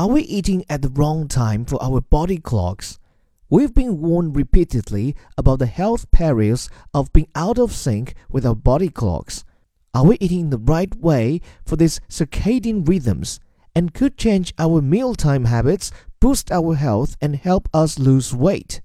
Are we eating at the wrong time for our body clocks? We've been warned repeatedly about the health perils of being out of sync with our body clocks. Are we eating the right way for these circadian rhythms? And could change our mealtime habits, boost our health, and help us lose weight?